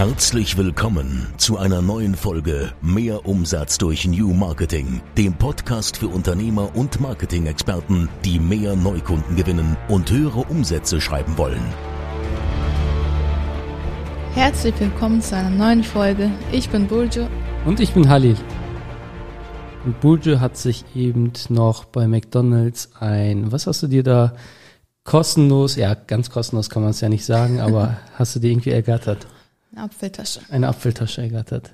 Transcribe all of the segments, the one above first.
Herzlich willkommen zu einer neuen Folge Mehr Umsatz durch New Marketing, dem Podcast für Unternehmer und Marketing-Experten, die mehr Neukunden gewinnen und höhere Umsätze schreiben wollen. Herzlich willkommen zu einer neuen Folge. Ich bin Buljo. Und ich bin Halil. Und Buljo hat sich eben noch bei McDonalds ein, was hast du dir da kostenlos, ja, ganz kostenlos kann man es ja nicht sagen, aber hast du dir irgendwie ergattert? Eine Apfeltasche. Eine Apfeltasche ergattert.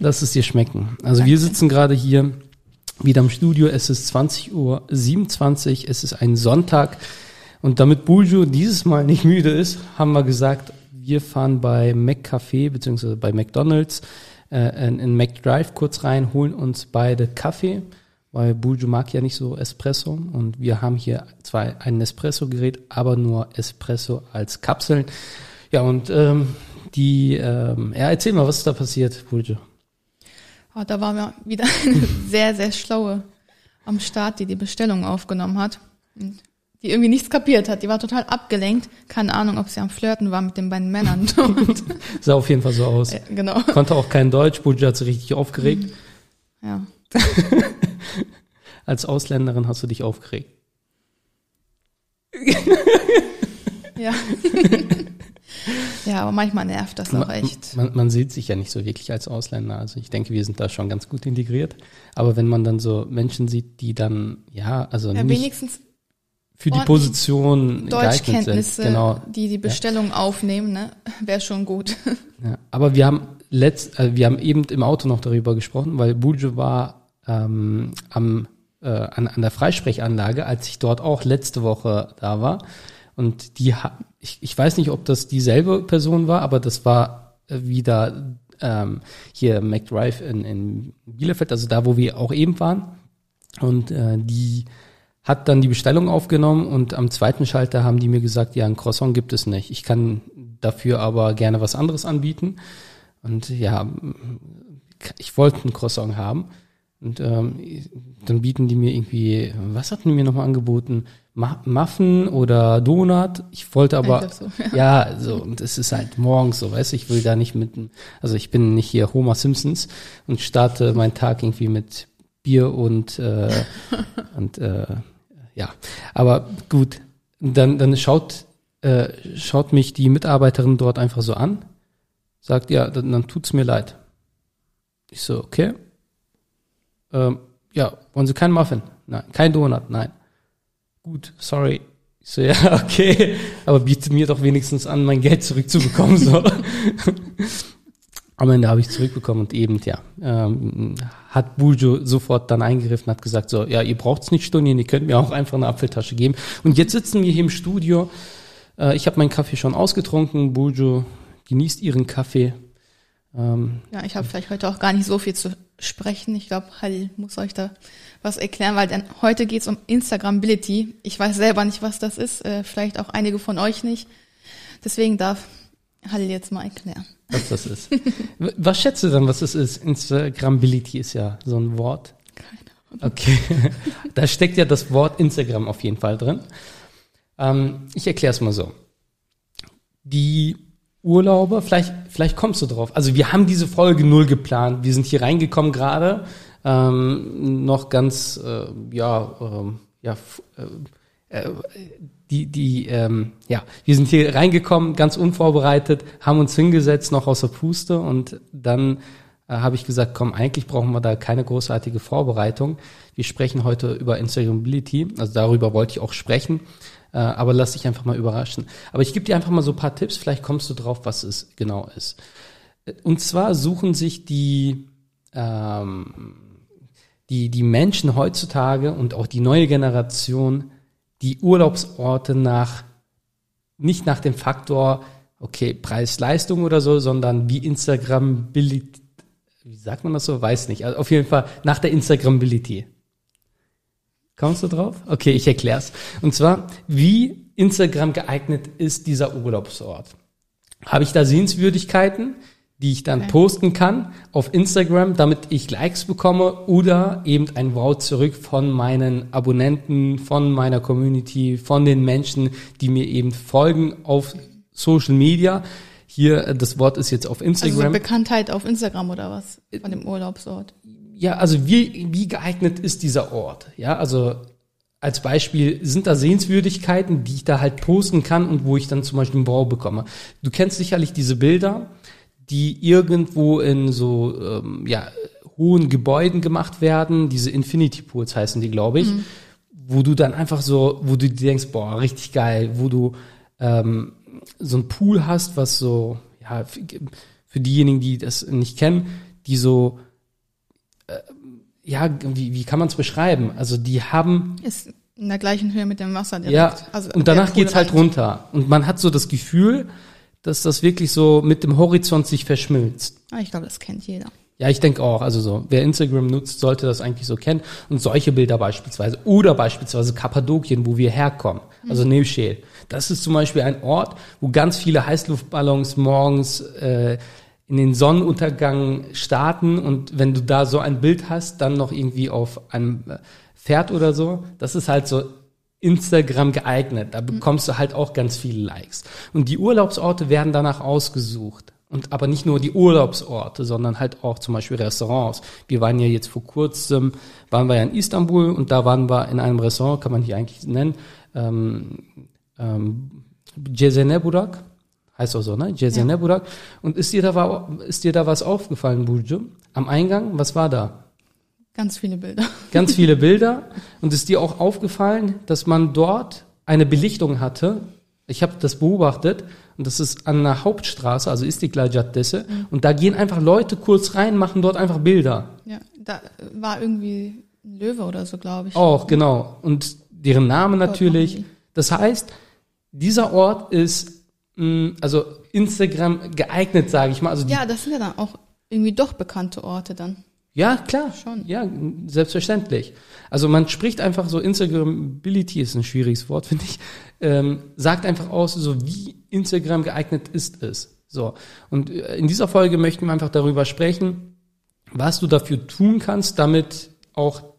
Lass es dir schmecken. Also Danke. wir sitzen gerade hier wieder im Studio. Es ist 20 Uhr 27. Es ist ein Sonntag. Und damit Buljo dieses Mal nicht müde ist, haben wir gesagt, wir fahren bei McCafé beziehungsweise bei McDonald's äh, in, in McDrive kurz rein, holen uns beide Kaffee, weil Buljo mag ja nicht so Espresso und wir haben hier zwar ein Espresso-Gerät, aber nur Espresso als Kapseln. Ja, und ähm, die, ähm, ja, erzähl mal, was ist da passiert, Buljo? Oh, da war mir wieder eine sehr, sehr schlaue am Start, die die Bestellung aufgenommen hat. Und die irgendwie nichts kapiert hat. Die war total abgelenkt. Keine Ahnung, ob sie am Flirten war mit den beiden Männern. Sah auf jeden Fall so aus. Ja, genau. Konnte auch kein Deutsch. Buljo hat sich richtig aufgeregt. Ja. Als Ausländerin hast du dich aufgeregt. ja. Ja, aber manchmal nervt das auch echt. Man, man, sieht sich ja nicht so wirklich als Ausländer. Also ich denke, wir sind da schon ganz gut integriert. Aber wenn man dann so Menschen sieht, die dann, ja, also ja, nicht wenigstens für die Position Deutschkenntnisse, genau. die die Bestellung ja. aufnehmen, ne, wäre schon gut. Ja, aber wir haben letzt, äh, wir haben eben im Auto noch darüber gesprochen, weil Buljo war ähm, am äh, an, an der Freisprechanlage, als ich dort auch letzte Woche da war. Und die, ich, ich weiß nicht, ob das dieselbe Person war, aber das war äh, wieder ähm, hier McDrive in, in Bielefeld, also da, wo wir auch eben waren. Und äh, die hat dann die Bestellung aufgenommen und am zweiten Schalter haben die mir gesagt, ja, ein Croissant gibt es nicht. Ich kann dafür aber gerne was anderes anbieten. Und ja, ich wollte ein Croissant haben. Und ähm, dann bieten die mir irgendwie, was hatten die mir nochmal angeboten? Muffin oder Donut. Ich wollte aber, so, ja. ja, so, und es ist halt morgens so, weißt du, ich will da nicht mit, also ich bin nicht hier Homer Simpsons und starte meinen Tag irgendwie mit Bier und, äh, und äh, ja, aber gut, dann, dann schaut, äh, schaut mich die Mitarbeiterin dort einfach so an, sagt, ja, dann, dann tut's mir leid. Ich so, okay. Ähm, ja, wollen Sie keinen Muffin? Nein. Kein Donut? Nein gut, sorry. Ich so, ja, okay, aber biete mir doch wenigstens an, mein Geld zurückzubekommen. So. Am Ende habe ich zurückbekommen und eben, ja, ähm, hat Buljo sofort dann eingegriffen, hat gesagt, so, ja, ihr braucht's nicht studieren, ihr könnt mir auch einfach eine Apfeltasche geben. Und jetzt sitzen wir hier im Studio. Äh, ich habe meinen Kaffee schon ausgetrunken. Buljo genießt ihren Kaffee. Ähm, ja, ich habe vielleicht heute auch gar nicht so viel zu sprechen. Ich glaube, Halil muss euch da was erklären, weil denn heute geht's um Instagrambility. Ich weiß selber nicht, was das ist, äh, vielleicht auch einige von euch nicht. Deswegen darf Halil jetzt mal erklären. Was das ist. was schätzt du dann, was es ist? Instagrambility ist ja so ein Wort. Keine Ahnung. Okay. da steckt ja das Wort Instagram auf jeden Fall drin. Ähm, ich erkläre es mal so. Die Urlauber, vielleicht, vielleicht kommst du drauf. Also wir haben diese Folge null geplant. Wir sind hier reingekommen gerade, ähm, noch ganz, äh, ja, ähm, ja, äh, äh, die, die, ähm, ja, wir sind hier reingekommen, ganz unvorbereitet, haben uns hingesetzt, noch aus der Puste und dann äh, habe ich gesagt, komm, eigentlich brauchen wir da keine großartige Vorbereitung. Wir sprechen heute über Instagramability, also darüber wollte ich auch sprechen. Äh, aber lass dich einfach mal überraschen. Aber ich gebe dir einfach mal so ein paar Tipps, vielleicht kommst du drauf, was es genau ist. Und zwar suchen sich die, ähm, die, die Menschen heutzutage und auch die neue Generation die Urlaubsorte nach, nicht nach dem Faktor, okay, Preis-Leistung oder so, sondern wie Instagram-Bility, wie sagt man das so? Weiß nicht. Also auf jeden Fall nach der Instagram-Bility. Kommst du drauf? Okay, ich erklär's. Und zwar, wie Instagram geeignet ist dieser Urlaubsort. Habe ich da Sehenswürdigkeiten, die ich dann okay. posten kann auf Instagram, damit ich Likes bekomme oder eben ein Wow zurück von meinen Abonnenten, von meiner Community, von den Menschen, die mir eben folgen auf Social Media. hier, das Wort ist jetzt auf Instagram. Also so Bekanntheit auf Instagram oder was von dem Urlaubsort? Ja, also wie, wie geeignet ist dieser Ort? Ja, also als Beispiel sind da Sehenswürdigkeiten, die ich da halt posten kann und wo ich dann zum Beispiel einen Bau bekomme. Du kennst sicherlich diese Bilder, die irgendwo in so ähm, ja, hohen Gebäuden gemacht werden. Diese Infinity Pools heißen die, glaube ich. Mhm. Wo du dann einfach so, wo du dir denkst, boah, richtig geil, wo du ähm, so ein Pool hast, was so, ja, für, diejenigen, die das nicht kennen, die so, ja, wie, wie kann man es beschreiben? Also die haben. Ist in der gleichen Höhe mit dem Wasser direkt. Ja, also und danach geht's halt runter. Und man hat so das Gefühl, dass das wirklich so mit dem Horizont sich verschmilzt. Ah, ich glaube, das kennt jeder. Ja, ich denke auch. Also so, wer Instagram nutzt, sollte das eigentlich so kennen. Und solche Bilder beispielsweise. Oder beispielsweise Kappadokien, wo wir herkommen. Also mhm. Neuschel. Das ist zum Beispiel ein Ort, wo ganz viele Heißluftballons morgens äh, in den Sonnenuntergang starten. Und wenn du da so ein Bild hast, dann noch irgendwie auf einem äh, Pferd oder so, das ist halt so Instagram geeignet. Da bekommst du halt auch ganz viele Likes. Und die Urlaubsorte werden danach ausgesucht. Und aber nicht nur die Urlaubsorte, sondern halt auch zum Beispiel Restaurants. Wir waren ja jetzt vor kurzem, waren wir ja in Istanbul und da waren wir in einem Restaurant, kann man hier eigentlich nennen, ähm, ähm, Cezene Burak, heißt auch so, ne? Cezene ja. Burak. Und ist dir da ist dir da was aufgefallen, Burcu? Am Eingang, was war da? Ganz viele Bilder. Ganz viele Bilder. Und ist dir auch aufgefallen, dass man dort eine Belichtung hatte, ich habe das beobachtet und das ist an der Hauptstraße, also Istiklal Caddesi mhm. und da gehen einfach Leute kurz rein, machen dort einfach Bilder. Ja, da war irgendwie ein Löwe oder so, glaube ich. Auch, genau. Und deren Name natürlich. Das heißt, dieser Ort ist also Instagram geeignet, sage ich mal. Also ja, das sind ja dann auch irgendwie doch bekannte Orte dann. Ja, klar. Schon. Ja, selbstverständlich. Also man spricht einfach so, Instagramability ist ein schwieriges Wort, finde ich, ähm, sagt einfach aus, so wie Instagram geeignet ist es. So. Und äh, in dieser Folge möchten wir einfach darüber sprechen, was du dafür tun kannst, damit auch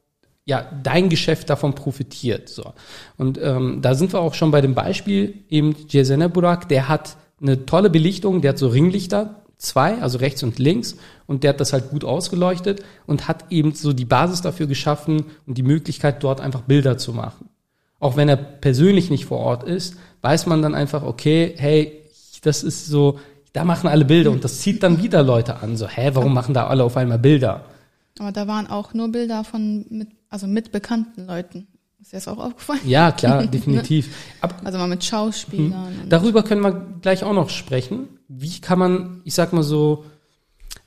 ja, dein Geschäft davon profitiert. So. Und ähm, da sind wir auch schon bei dem Beispiel, eben Jezene Burak, der hat eine tolle Belichtung, der hat so Ringlichter, zwei, also rechts und links, und der hat das halt gut ausgeleuchtet und hat eben so die Basis dafür geschaffen und die Möglichkeit, dort einfach Bilder zu machen. Auch wenn er persönlich nicht vor Ort ist, weiß man dann einfach, okay, hey, das ist so, da machen alle Bilder und das zieht dann wieder Leute an. So, hä, warum machen da alle auf einmal Bilder? Aber da waren auch nur Bilder von, mit, also mit bekannten Leuten. Ist dir das auch aufgefallen? Ja, klar, definitiv. Ab, also mal mit Schauspielern. Hm. Darüber können wir gleich auch noch sprechen. Wie kann man, ich sag mal so,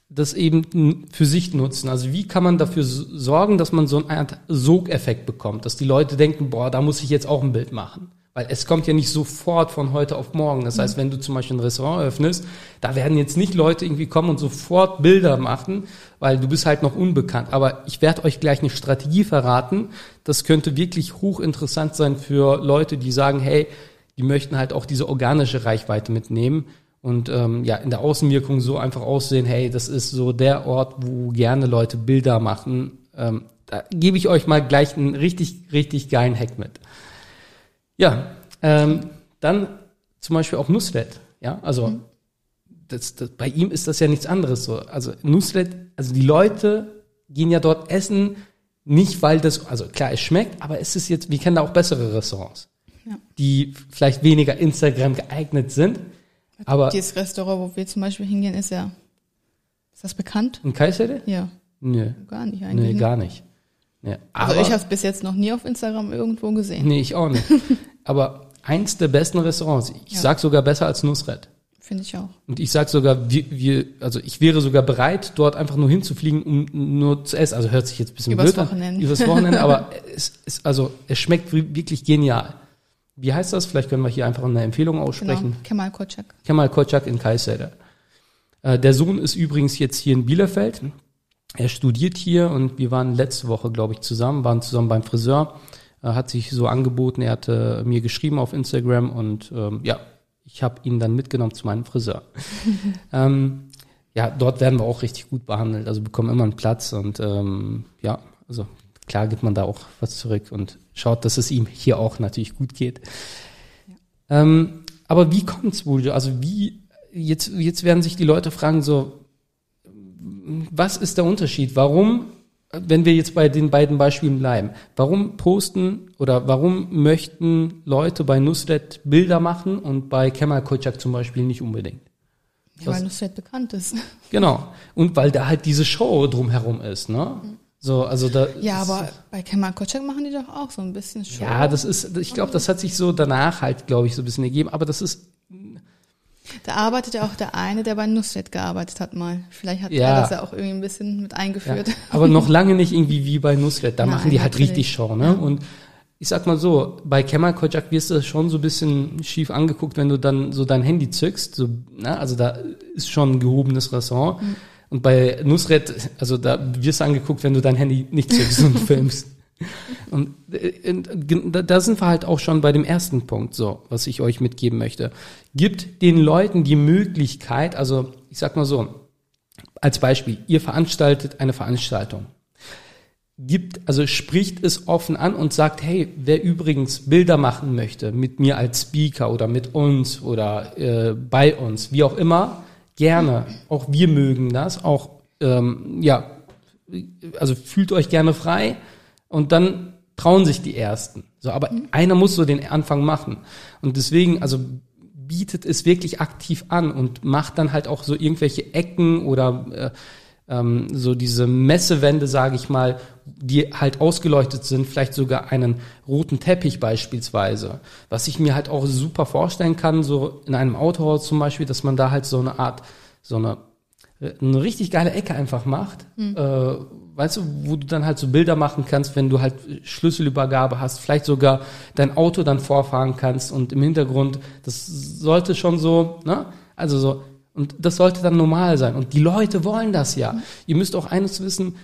das eben für sich nutzen? Also wie kann man dafür sorgen, dass man so eine Art Sogeffekt bekommt, dass die Leute denken, boah, da muss ich jetzt auch ein Bild machen. Weil es kommt ja nicht sofort von heute auf morgen. Das heißt, wenn du zum Beispiel ein Restaurant öffnest, da werden jetzt nicht Leute irgendwie kommen und sofort Bilder machen, weil du bist halt noch unbekannt. Aber ich werde euch gleich eine Strategie verraten. Das könnte wirklich hochinteressant sein für Leute, die sagen, hey, die möchten halt auch diese organische Reichweite mitnehmen und ähm, ja in der Außenwirkung so einfach aussehen, hey, das ist so der Ort, wo gerne Leute Bilder machen. Ähm, da gebe ich euch mal gleich einen richtig, richtig geilen Hack mit. Ja, ähm, dann zum Beispiel auch Nusret. Ja, also mhm. das, das, bei ihm ist das ja nichts anderes so. Also Nusret, also die Leute gehen ja dort essen, nicht weil das, also klar, es schmeckt, aber es ist jetzt, wir kennen da auch bessere Restaurants, ja. die vielleicht weniger Instagram geeignet sind. Aber dieses Restaurant, wo wir zum Beispiel hingehen, ist ja, ist das bekannt? In Kayseri? Ja. Nö. Gar nicht eigentlich. Nee, ne? gar nicht. Ja, also ich habe es bis jetzt noch nie auf Instagram irgendwo gesehen. Nee, ich auch nicht. aber eins der besten Restaurants. Ich ja. sag sogar besser als Nusret. Finde ich auch. Und ich sag sogar, wir, wir, also ich wäre sogar bereit, dort einfach nur hinzufliegen, um nur zu essen. Also hört sich jetzt ein bisschen Übers blöd Wochenende. an. Übers Wochenende. aber es ist, also es schmeckt wirklich genial. Wie heißt das? Vielleicht können wir hier einfach eine Empfehlung aussprechen. Genau. Kemal Kocak. Kemal Kocak in Kayseri. Äh, der Sohn ist übrigens jetzt hier in Bielefeld. Er studiert hier und wir waren letzte Woche, glaube ich, zusammen, waren zusammen beim Friseur. Er hat sich so angeboten, er hatte mir geschrieben auf Instagram und ähm, ja, ich habe ihn dann mitgenommen zu meinem Friseur. ähm, ja, dort werden wir auch richtig gut behandelt, also bekommen immer einen Platz und ähm, ja, also klar gibt man da auch was zurück und schaut, dass es ihm hier auch natürlich gut geht. Ja. Ähm, aber wie kommt's wohl? Also wie jetzt, jetzt werden sich die Leute fragen so, was ist der Unterschied? Warum, wenn wir jetzt bei den beiden Beispielen bleiben, warum posten oder warum möchten Leute bei Nusret Bilder machen und bei Kemal Kocak zum Beispiel nicht unbedingt? Ja, weil Nusret bekannt ist. Genau. Und weil da halt diese Show drumherum ist, ne? So, also da. Ja, aber bei Kemal Kocak machen die doch auch so ein bisschen Show. Ja, das ist, ich glaube, das hat sich so danach halt, glaube ich, so ein bisschen ergeben, aber das ist da arbeitet ja auch der eine, der bei Nusret gearbeitet hat mal. Vielleicht hat ja. er das ja auch irgendwie ein bisschen mit eingeführt. Ja, aber noch lange nicht irgendwie wie bei Nusret. Da Nein, machen die halt natürlich. richtig Show, ne? Ja. Und ich sag mal so, bei Kemal Kojak wirst du schon so ein bisschen schief angeguckt, wenn du dann so dein Handy zückst. So, ne? Also da ist schon ein gehobenes Ressort. Mhm. Und bei Nusret, also da wirst du angeguckt, wenn du dein Handy nicht zückst und filmst. Und äh, da sind wir halt auch schon bei dem ersten Punkt, so, was ich euch mitgeben möchte. Gibt den Leuten die Möglichkeit, also ich sag mal so, als Beispiel, ihr veranstaltet eine Veranstaltung. Gibt, also spricht es offen an und sagt, hey, wer übrigens Bilder machen möchte, mit mir als Speaker oder mit uns oder äh, bei uns, wie auch immer, gerne. Auch wir mögen das, auch ähm, ja, also fühlt euch gerne frei und dann trauen sich die Ersten. So, aber mhm. einer muss so den Anfang machen. Und deswegen, also bietet es wirklich aktiv an und macht dann halt auch so irgendwelche Ecken oder äh, ähm, so diese Messewände, sage ich mal, die halt ausgeleuchtet sind, vielleicht sogar einen roten Teppich beispielsweise. Was ich mir halt auch super vorstellen kann, so in einem Autohaus zum Beispiel, dass man da halt so eine Art, so eine eine richtig geile Ecke einfach macht, mhm. äh, weißt du, wo du dann halt so Bilder machen kannst, wenn du halt Schlüsselübergabe hast, vielleicht sogar dein Auto dann vorfahren kannst und im Hintergrund, das sollte schon so, ne, also so, und das sollte dann normal sein. Und die Leute wollen das ja. Mhm. Ihr müsst auch eines wissen,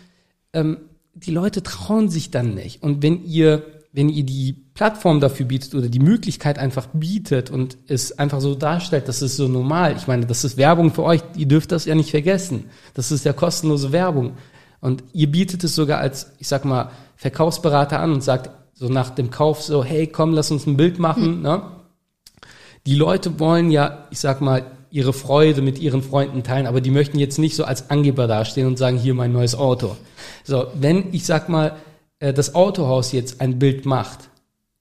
ähm, die Leute trauen sich dann nicht. Und wenn ihr wenn ihr die Plattform dafür bietet oder die Möglichkeit einfach bietet und es einfach so darstellt, das ist so normal. Ich meine, das ist Werbung für euch, ihr dürft das ja nicht vergessen. Das ist ja kostenlose Werbung. Und ihr bietet es sogar als, ich sag mal, Verkaufsberater an und sagt so nach dem Kauf so, hey, komm, lass uns ein Bild machen. Mhm. Ne? Die Leute wollen ja, ich sag mal, ihre Freude mit ihren Freunden teilen, aber die möchten jetzt nicht so als Angeber dastehen und sagen, hier mein neues Auto. So, wenn ich sag mal, äh, das Autohaus jetzt ein Bild macht,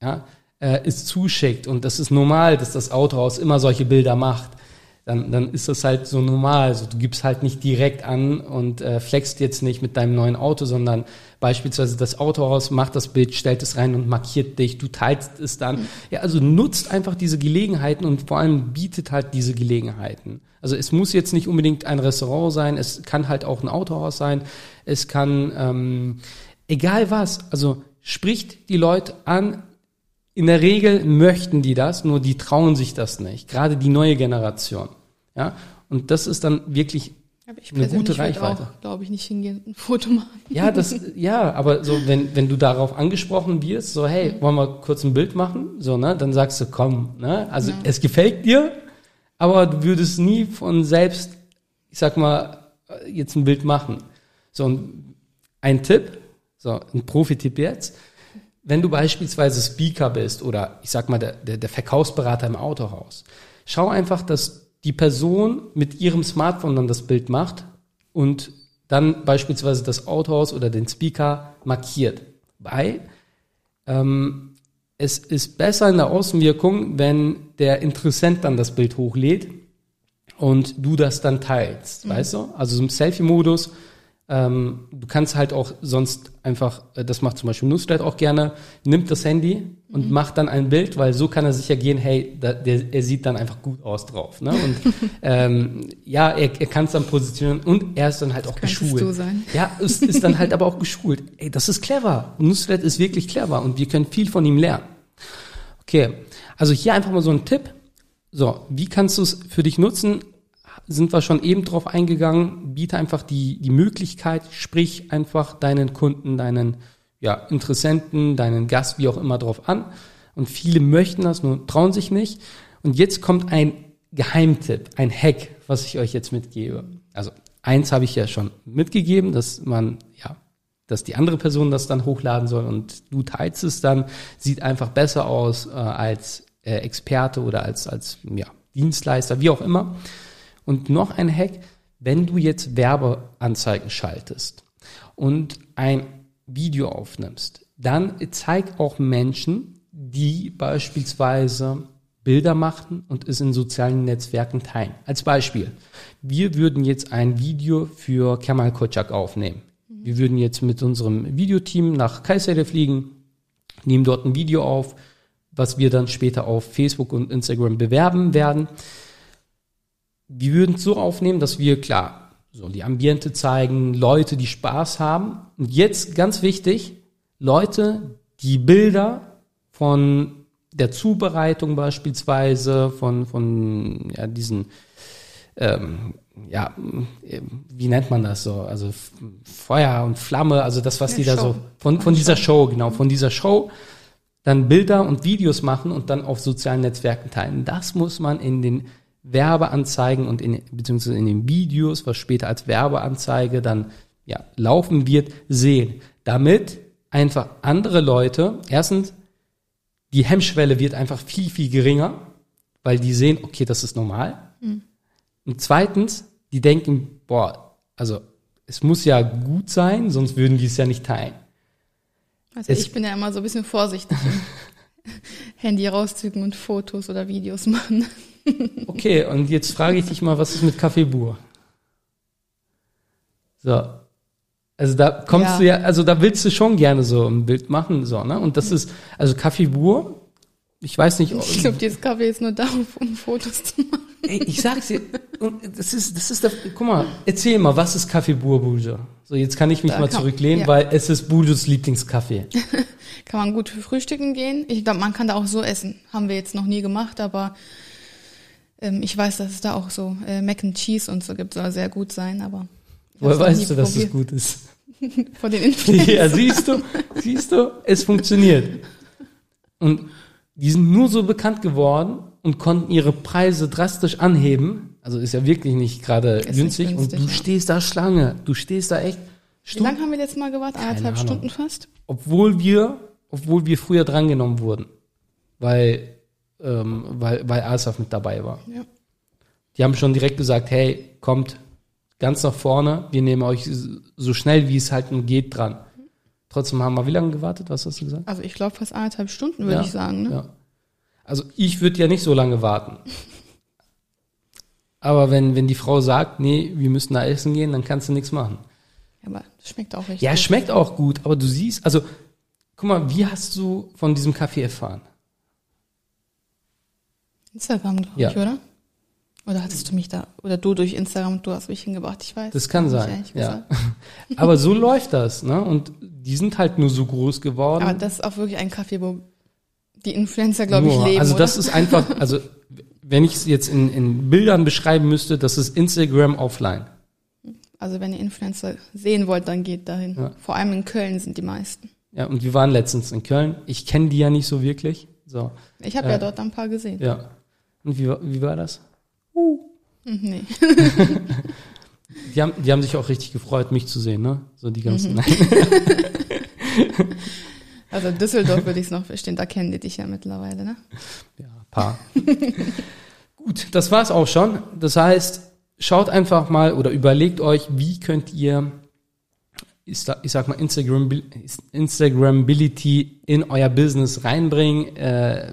ja, äh, es zuschickt und das ist normal, dass das Autohaus immer solche Bilder macht, dann, dann ist das halt so normal. Also du gibst halt nicht direkt an und äh, flexst jetzt nicht mit deinem neuen Auto, sondern beispielsweise das Autohaus macht das Bild, stellt es rein und markiert dich, du teilst es dann. Ja, also nutzt einfach diese Gelegenheiten und vor allem bietet halt diese Gelegenheiten. Also es muss jetzt nicht unbedingt ein Restaurant sein, es kann halt auch ein Autohaus sein, es kann ähm, egal was, also spricht die Leute an, in der Regel möchten die das, nur die trauen sich das nicht. Gerade die neue Generation. Ja, und das ist dann wirklich eine gute Reichweite. glaube ich, nicht hingehen, ein Foto machen. Ja, das, ja, aber so, wenn, wenn du darauf angesprochen wirst, so, hey, wollen wir kurz ein Bild machen? So, ne, dann sagst du, komm, ne, also ja. es gefällt dir, aber du würdest nie von selbst, ich sag mal, jetzt ein Bild machen. So, ein Tipp, so, ein Profi-Tipp jetzt. Wenn du beispielsweise Speaker bist oder ich sag mal der, der, der Verkaufsberater im Autohaus, schau einfach, dass die Person mit ihrem Smartphone dann das Bild macht und dann beispielsweise das Autohaus oder den Speaker markiert. Weil ähm, es ist besser in der Außenwirkung, wenn der Interessent dann das Bild hochlädt und du das dann teilst, mhm. weißt du? Also so im Selfie-Modus ähm, du kannst halt auch sonst einfach, äh, das macht zum Beispiel Nusret auch gerne, nimmt das Handy und mhm. macht dann ein Bild, weil so kann er sicher gehen, hey, da, der, er sieht dann einfach gut aus drauf. Ne? Und ähm, ja, er, er kann es dann positionieren und er ist dann halt das auch geschult. Du sein. Ja, ist, ist dann halt aber auch geschult. Ey, das ist clever. Nusret ist wirklich clever und wir können viel von ihm lernen. Okay, also hier einfach mal so ein Tipp. So, wie kannst du es für dich nutzen? Sind wir schon eben drauf eingegangen, biete einfach die, die Möglichkeit, sprich einfach deinen Kunden, deinen ja, Interessenten, deinen Gast, wie auch immer drauf an. Und viele möchten das, nur trauen sich nicht. Und jetzt kommt ein Geheimtipp, ein Hack, was ich euch jetzt mitgebe. Also eins habe ich ja schon mitgegeben, dass man, ja, dass die andere Person das dann hochladen soll und du teilst es dann, sieht einfach besser aus äh, als äh, Experte oder als, als ja, Dienstleister, wie auch immer. Und noch ein Hack, wenn du jetzt Werbeanzeigen schaltest und ein Video aufnimmst, dann zeig auch Menschen, die beispielsweise Bilder machen und es in sozialen Netzwerken teilen. Als Beispiel, wir würden jetzt ein Video für Kemal Kocak aufnehmen. Wir würden jetzt mit unserem Videoteam nach Kayseri fliegen, nehmen dort ein Video auf, was wir dann später auf Facebook und Instagram bewerben werden. Wir würden es so aufnehmen, dass wir klar so die Ambiente zeigen, Leute, die Spaß haben. Und jetzt ganz wichtig, Leute, die Bilder von der Zubereitung beispielsweise, von, von ja, diesen, ähm, ja, wie nennt man das so? Also Feuer und Flamme, also das, was ja, die da so, von, von dieser Show, genau, von dieser Show, dann Bilder und Videos machen und dann auf sozialen Netzwerken teilen. Das muss man in den Werbeanzeigen und in, beziehungsweise in den Videos, was später als Werbeanzeige dann, ja, laufen wird, sehen. Damit einfach andere Leute, erstens, die Hemmschwelle wird einfach viel, viel geringer, weil die sehen, okay, das ist normal. Mhm. Und zweitens, die denken, boah, also es muss ja gut sein, sonst würden die es ja nicht teilen. Also es ich bin ja immer so ein bisschen vorsichtig. Handy rauszücken und Fotos oder Videos machen. okay, und jetzt frage ich dich mal, was ist mit Kaffeebur? So. Also da kommst ja. du ja, also da willst du schon gerne so ein Bild machen, so, ne? Und das ist, also Kaffeebur, ich weiß nicht. Ich glaube, dieses Kaffee ist nur da, um Fotos zu machen. Ey, ich sag's dir, das ist, das ist der, guck mal, erzähl mal, was ist Kaffee Burbuja? So, jetzt kann ich mich da mal kann, zurücklehnen, ja. weil es ist Bujus Lieblingskaffee. kann man gut für frühstücken gehen. Ich glaube, man kann da auch so essen. Haben wir jetzt noch nie gemacht, aber ich weiß, dass es da auch so äh, Mac and Cheese und so gibt. Soll sehr gut sein, aber. Woher weißt du, dass es gut ist? Von den Influencern. Ja, siehst du, siehst du, es funktioniert. Und die sind nur so bekannt geworden und konnten ihre Preise drastisch anheben. Also ist ja wirklich nicht gerade günstig. günstig. Und du ja. stehst da Schlange. Du stehst da echt. Stunden. Wie lange haben wir jetzt mal gewartet? Eineinhalb Stunden fast? Obwohl wir, obwohl wir früher drangenommen wurden. Weil, ähm, weil, weil Asaf mit dabei war. Ja. Die haben schon direkt gesagt, hey, kommt ganz nach vorne. Wir nehmen euch so schnell wie es halt nur geht dran. Trotzdem haben wir wie lange gewartet? Was hast du gesagt? Also ich glaube fast eineinhalb Stunden, würde ja, ich sagen. Ne? Ja. Also ich würde ja nicht so lange warten. Aber wenn, wenn die Frau sagt, nee, wir müssen da essen gehen, dann kannst du nichts machen. Ja, aber schmeckt auch richtig. Ja, schmeckt auch gut, aber du siehst, also guck mal, wie hast du von diesem Kaffee erfahren? Instagram, glaube ja. ich, oder? Oder hattest du mich da, oder du durch Instagram, du hast mich hingebracht, ich weiß. Das kann sein, ja. Aber so läuft das, ne? Und die sind halt nur so groß geworden. Aber das ist auch wirklich ein Kaffee, wo die Influencer, glaube ich, leben. Also das oder? ist einfach, also wenn ich es jetzt in, in Bildern beschreiben müsste, das ist Instagram offline. Also wenn ihr Influencer sehen wollt, dann geht dahin. Ja. Vor allem in Köln sind die meisten. Ja, und wir waren letztens in Köln. Ich kenne die ja nicht so wirklich. So. Ich habe äh, ja dort ein paar gesehen. Ja. Und wie, wie war das? Uh. Nee. die, haben, die haben sich auch richtig gefreut, mich zu sehen, ne? So die ganzen. Mhm. also Düsseldorf würde ich es noch verstehen, da kennen die dich ja mittlerweile, ne? Ja, paar. Gut, das war's auch schon. Das heißt, schaut einfach mal oder überlegt euch, wie könnt ihr, ich sag mal, Instagram, Instagramability in euer Business reinbringen. Äh,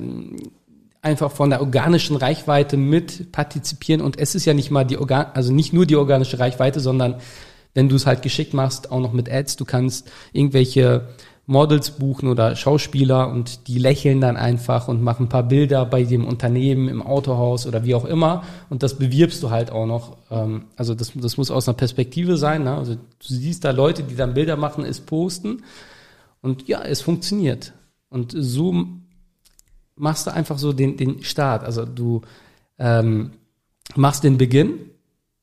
einfach von der organischen Reichweite mit partizipieren und es ist ja nicht mal die Organ also nicht nur die organische Reichweite, sondern wenn du es halt geschickt machst, auch noch mit Ads, du kannst irgendwelche Models buchen oder Schauspieler und die lächeln dann einfach und machen ein paar Bilder bei dem Unternehmen im Autohaus oder wie auch immer und das bewirbst du halt auch noch. Ähm, also das, das muss aus einer Perspektive sein. Ne? Also du siehst da Leute, die dann Bilder machen, es posten und ja, es funktioniert. Und so machst du einfach so den, den Start. Also du ähm, machst den Beginn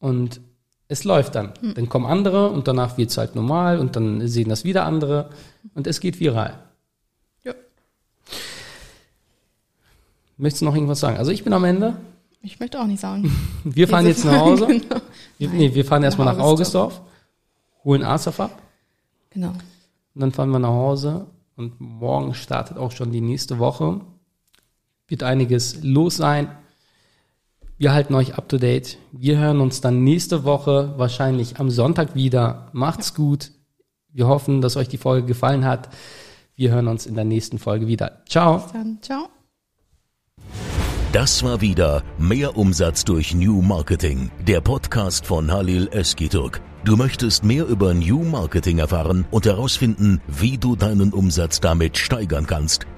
und es läuft dann. Mhm. Dann kommen andere und danach wird es halt normal und dann sehen das wieder andere und es geht viral. Ja. Möchtest du noch irgendwas sagen? Also ich bin am Ende. Ich möchte auch nicht sagen. Wir fahren jetzt nach Hause. genau. wir, nee, wir fahren erstmal nach Augesdorf, holen Asaf ab. Genau. Und dann fahren wir nach Hause und morgen startet auch schon die nächste Woche wird einiges los sein. Wir halten euch up to date. Wir hören uns dann nächste Woche, wahrscheinlich am Sonntag wieder. Macht's gut. Wir hoffen, dass euch die Folge gefallen hat. Wir hören uns in der nächsten Folge wieder. Ciao. Bis dann. Ciao. Das war wieder Mehr Umsatz durch New Marketing, der Podcast von Halil Eskiturk. Du möchtest mehr über New Marketing erfahren und herausfinden, wie du deinen Umsatz damit steigern kannst